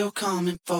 you're coming for.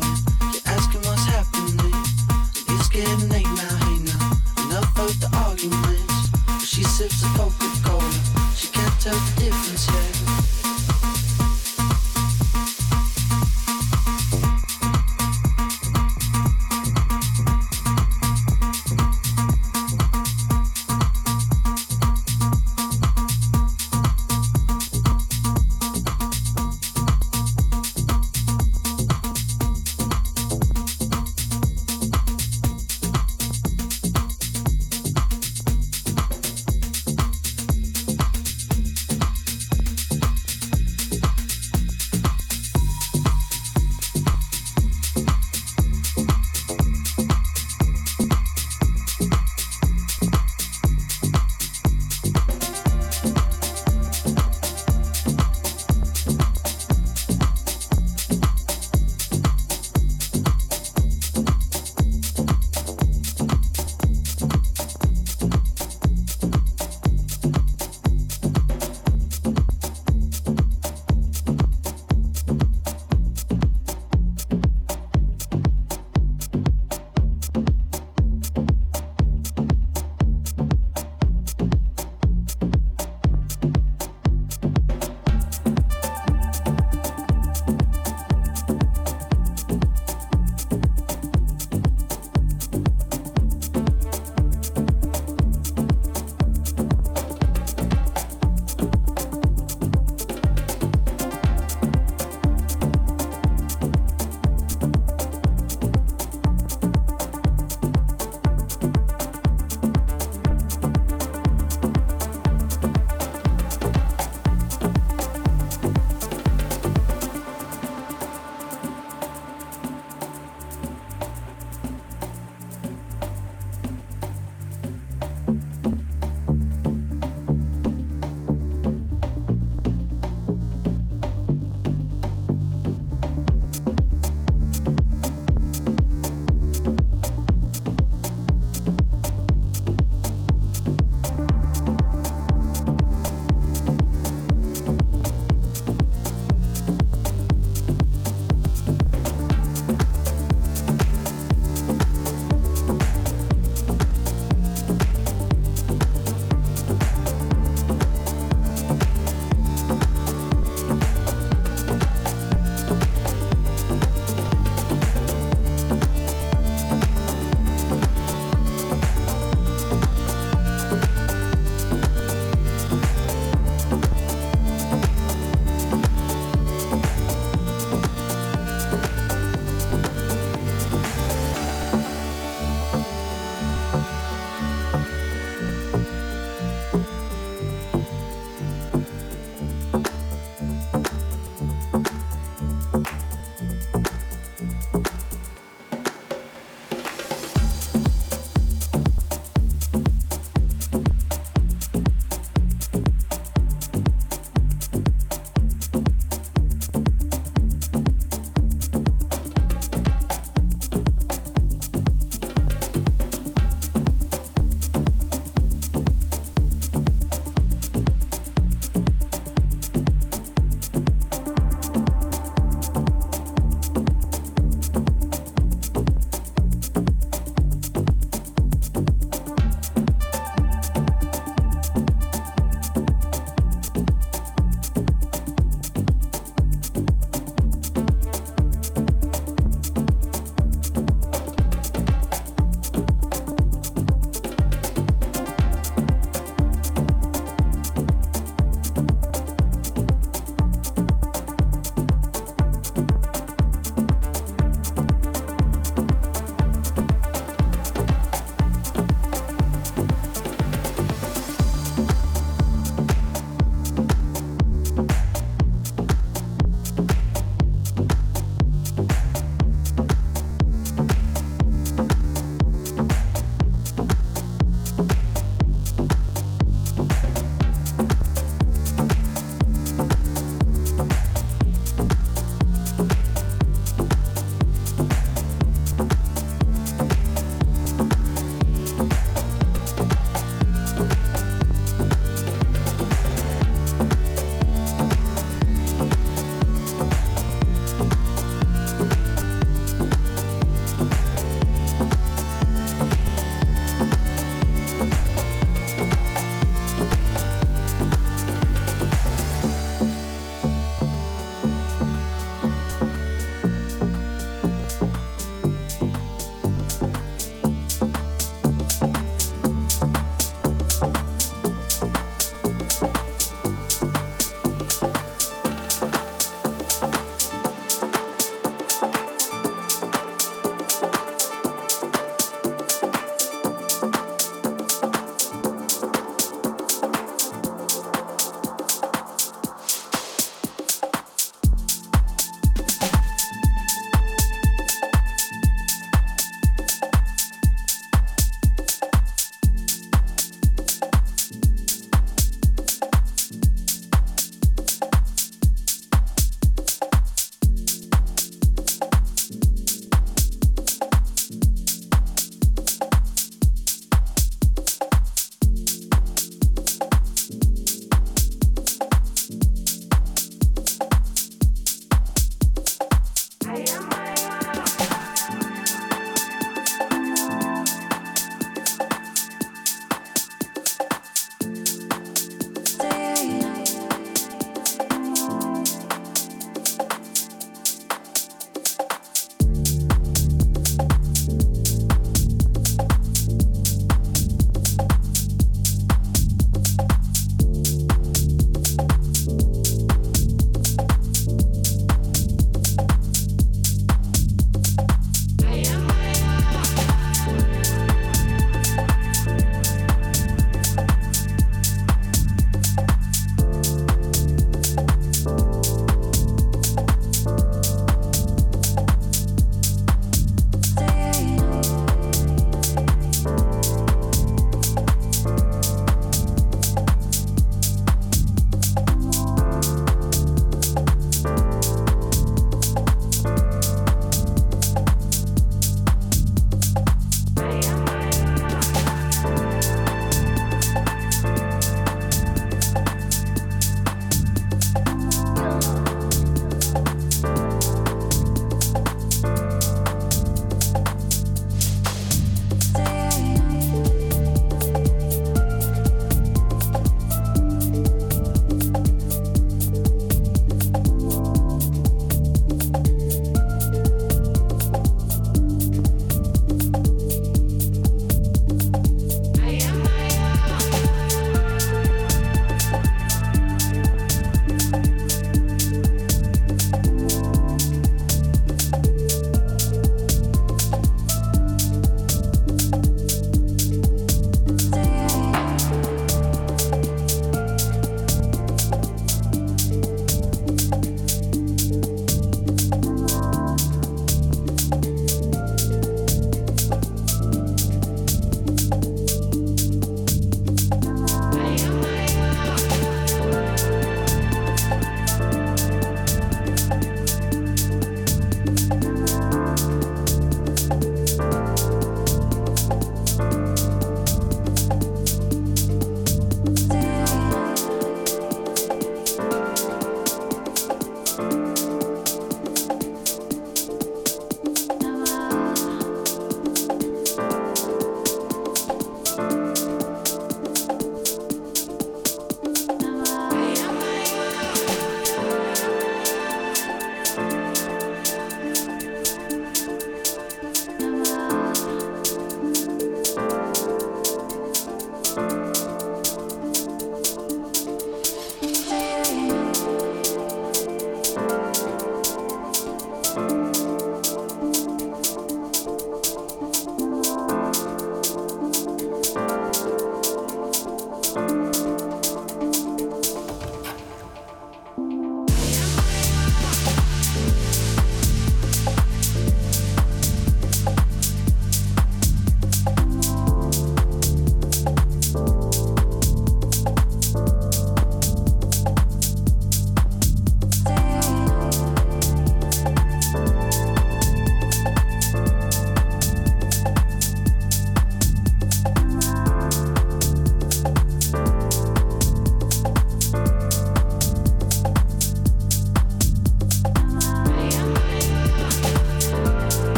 Joseph.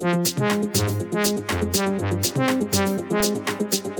Thank you.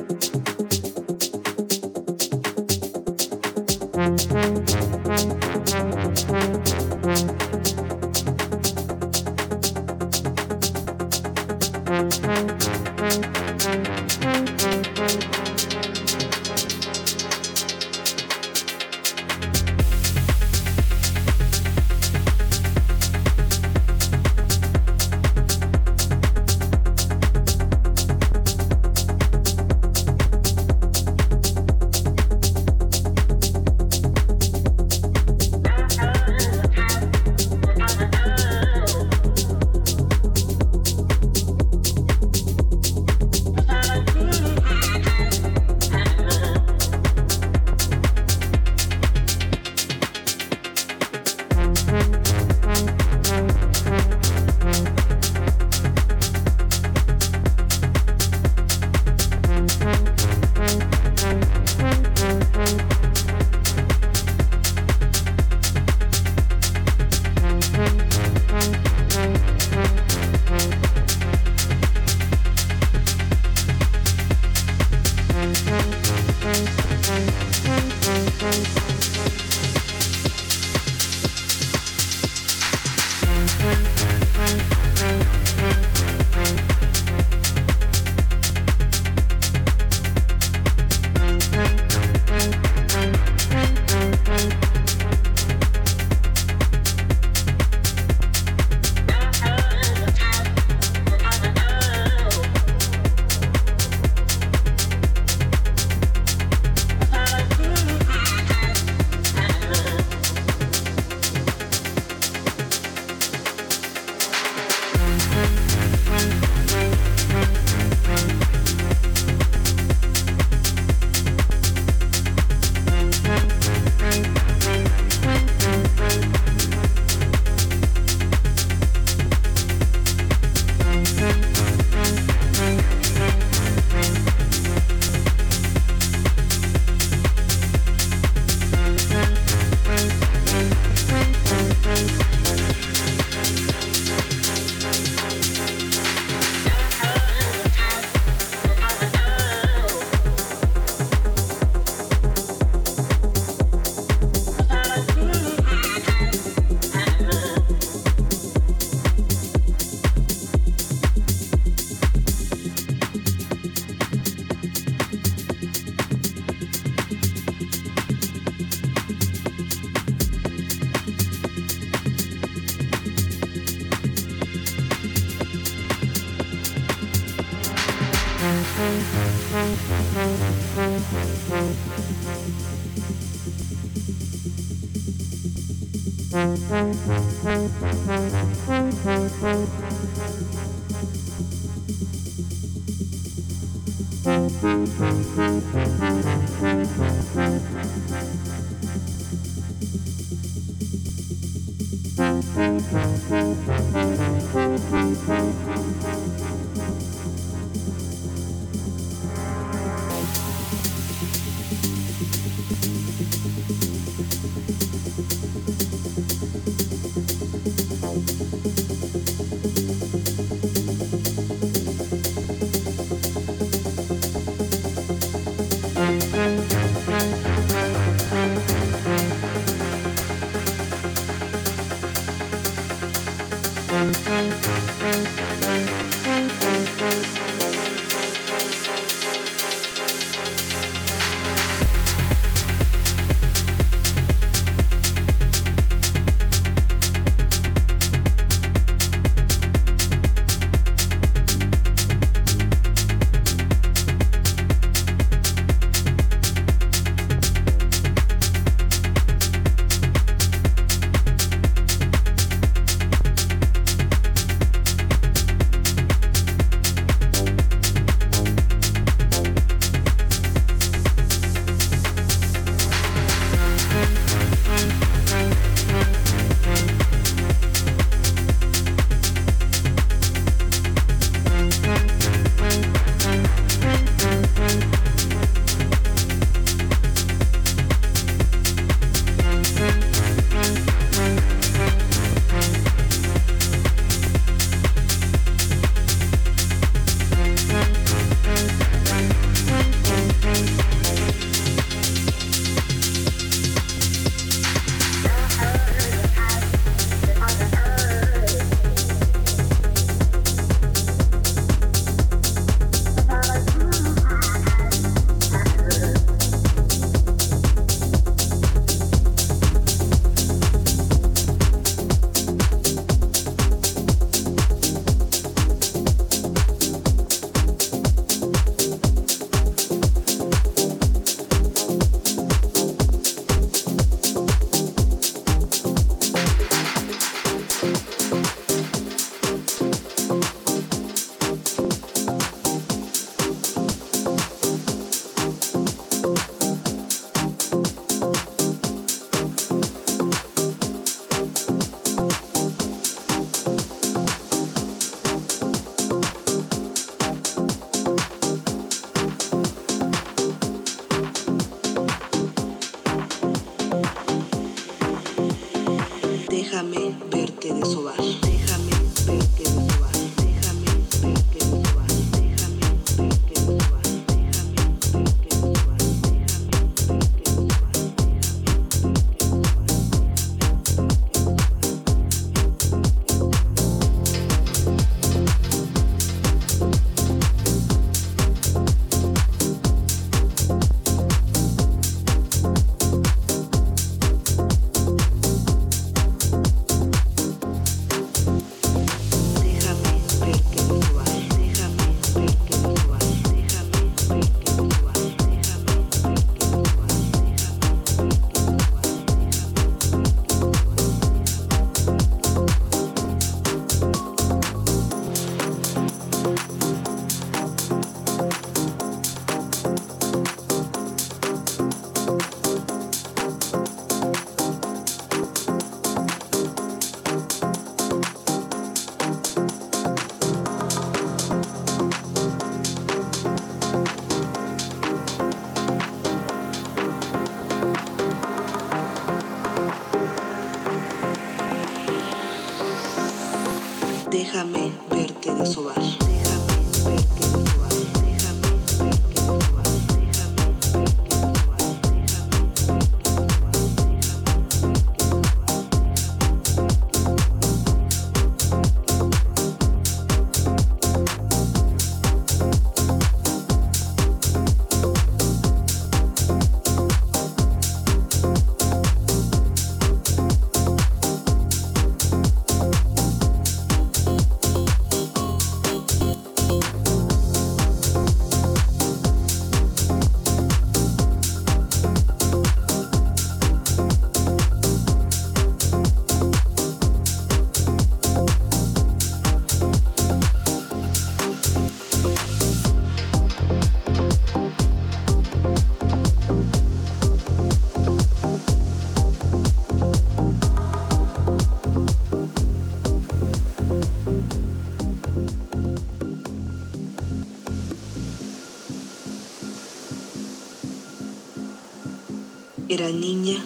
Niña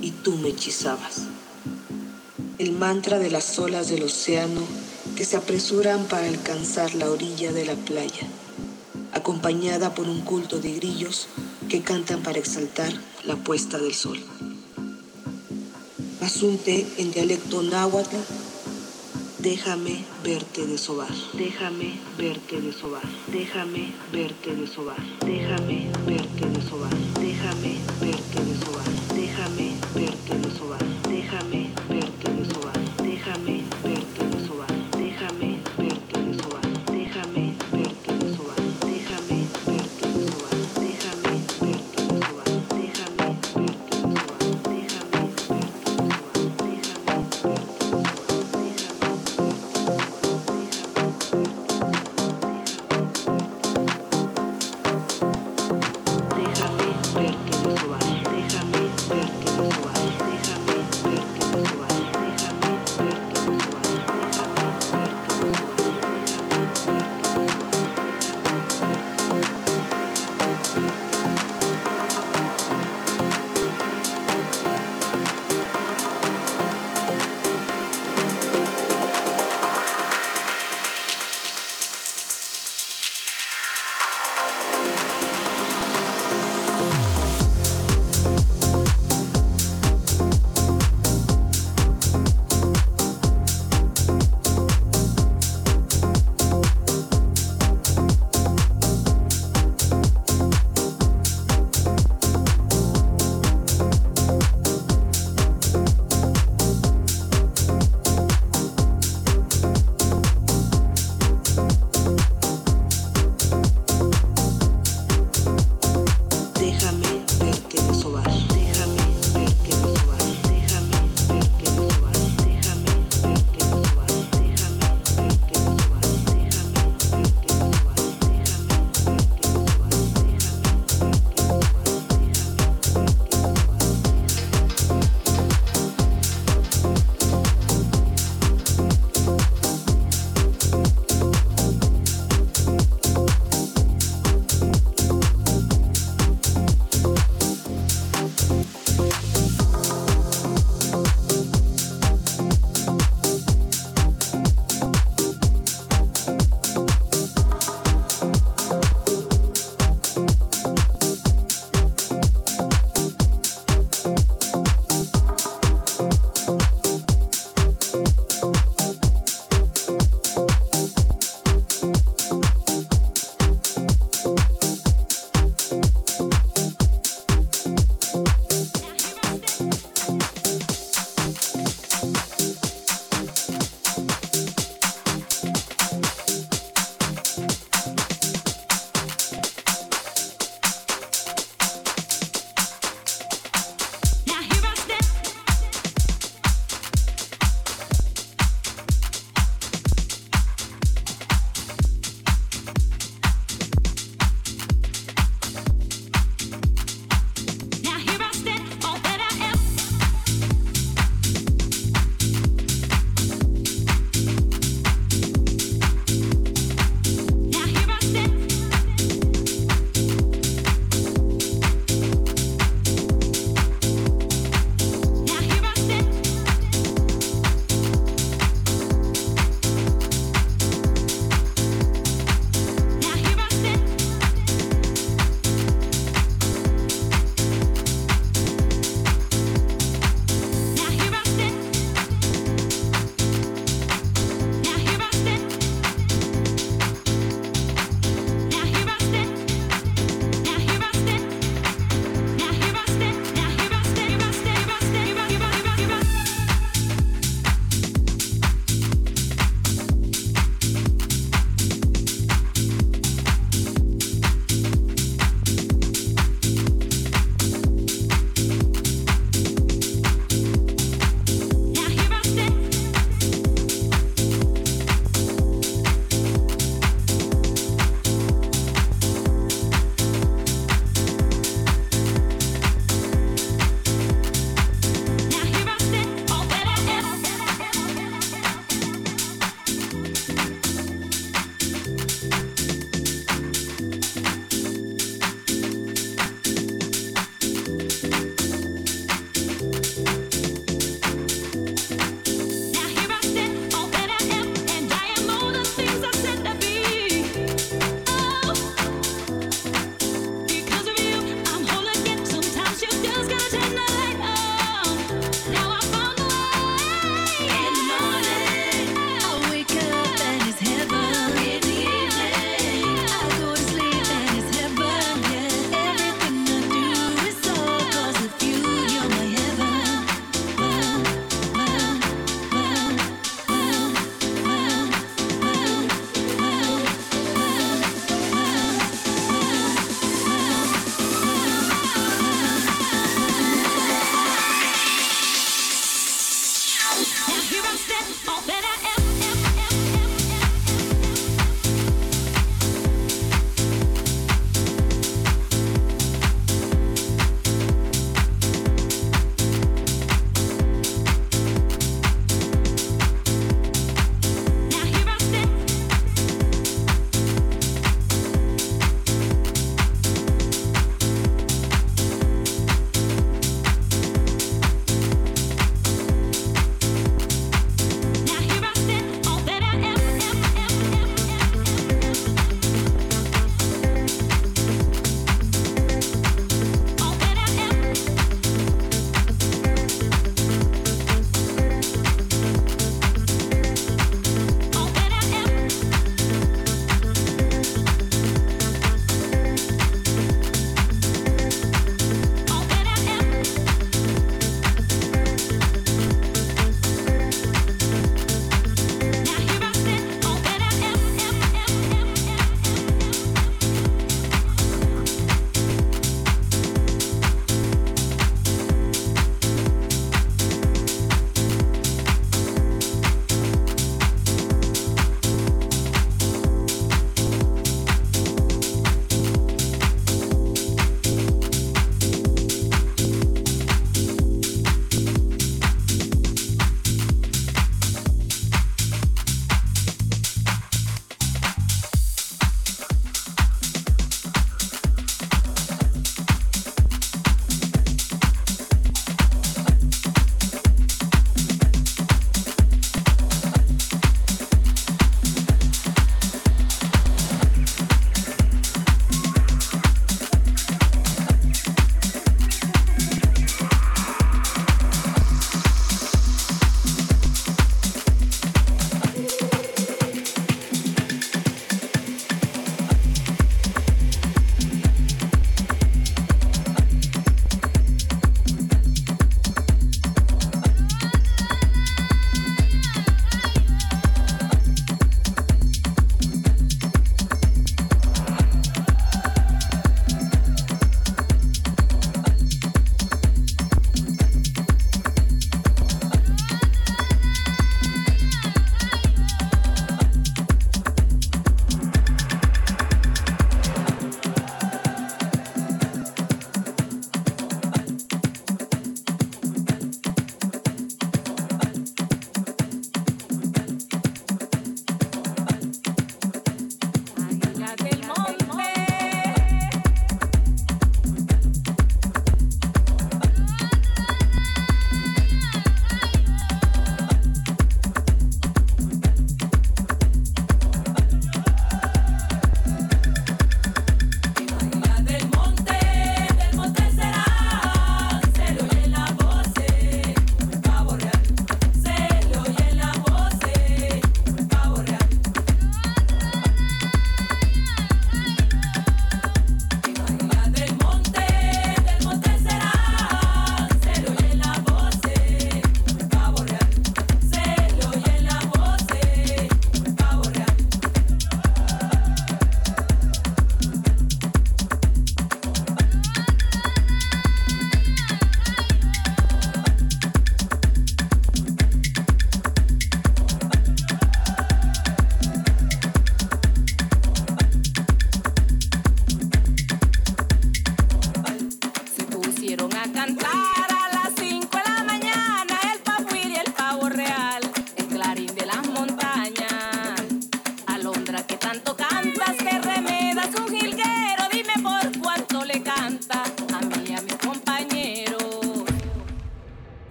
y tú me hechizabas. El mantra de las olas del océano que se apresuran para alcanzar la orilla de la playa, acompañada por un culto de grillos que cantan para exaltar la puesta del sol. Asunte en dialecto náhuatl Déjame verte de sobar, déjame verte de sobar, déjame verte de sobar, Déjame verte desovar. Déjame verte desovar.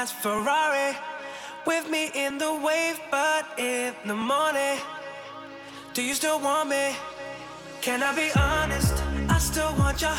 fast Ferrari with me in the wave, but in the morning, do you still want me? Can I be honest? I still want your